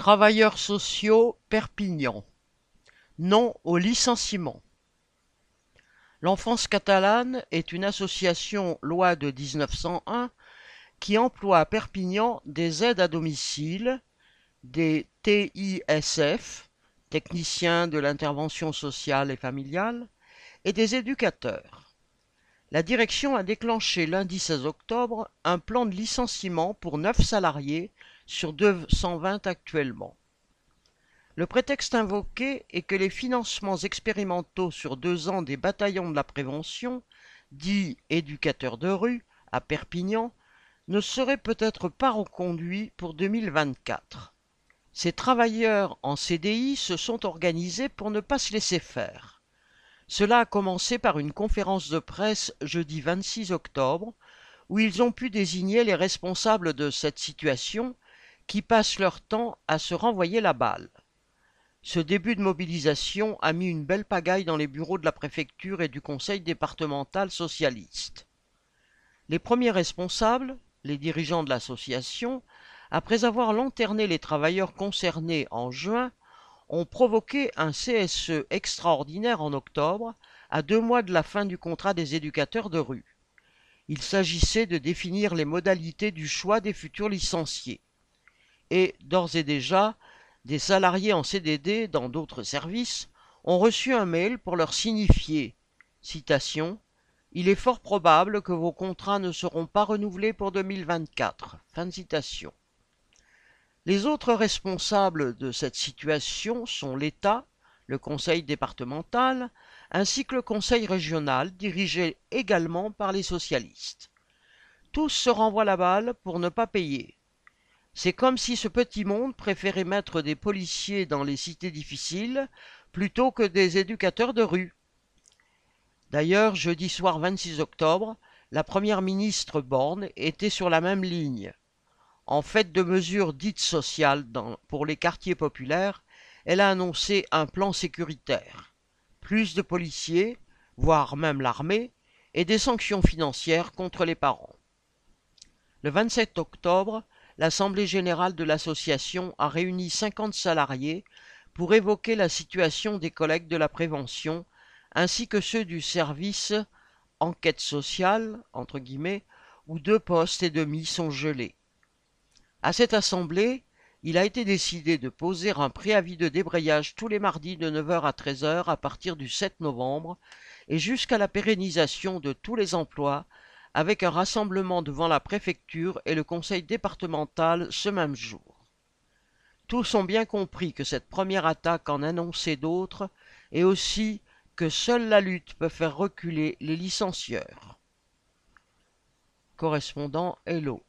Travailleurs sociaux Perpignan. Non au licenciement. L'Enfance catalane est une association loi de 1901 qui emploie à Perpignan des aides à domicile, des TISF, techniciens de l'intervention sociale et familiale, et des éducateurs. La direction a déclenché lundi 16 octobre un plan de licenciement pour neuf salariés sur 220 actuellement. Le prétexte invoqué est que les financements expérimentaux sur deux ans des bataillons de la prévention, dits éducateurs de rue, à Perpignan, ne seraient peut-être pas reconduits pour 2024. Ces travailleurs en CDI se sont organisés pour ne pas se laisser faire. Cela a commencé par une conférence de presse jeudi 26 octobre, où ils ont pu désigner les responsables de cette situation qui passent leur temps à se renvoyer la balle. Ce début de mobilisation a mis une belle pagaille dans les bureaux de la préfecture et du conseil départemental socialiste. Les premiers responsables, les dirigeants de l'association, après avoir lanterné les travailleurs concernés en juin, ont provoqué un CSE extraordinaire en octobre, à deux mois de la fin du contrat des éducateurs de rue. Il s'agissait de définir les modalités du choix des futurs licenciés et, d'ores et déjà, des salariés en CDD dans d'autres services ont reçu un mail pour leur signifier citation Il est fort probable que vos contrats ne seront pas renouvelés pour 2024. Fin de citation. Les autres responsables de cette situation sont l'État, le conseil départemental, ainsi que le conseil régional, dirigé également par les socialistes. Tous se renvoient la balle pour ne pas payer. C'est comme si ce petit monde préférait mettre des policiers dans les cités difficiles plutôt que des éducateurs de rue. D'ailleurs, jeudi soir 26 octobre, la première ministre Borne était sur la même ligne. En fait de mesures dites sociales pour les quartiers populaires, elle a annoncé un plan sécuritaire. Plus de policiers, voire même l'armée, et des sanctions financières contre les parents. Le 27 octobre, l'Assemblée générale de l'association a réuni 50 salariés pour évoquer la situation des collègues de la prévention ainsi que ceux du service enquête sociale entre guillemets où deux postes et demi sont gelés. À cette assemblée, il a été décidé de poser un préavis de débrayage tous les mardis de 9h à 13h à partir du 7 novembre et jusqu'à la pérennisation de tous les emplois avec un rassemblement devant la préfecture et le conseil départemental ce même jour. Tous ont bien compris que cette première attaque en annonçait d'autres et aussi que seule la lutte peut faire reculer les licencieurs. Correspondant Hello.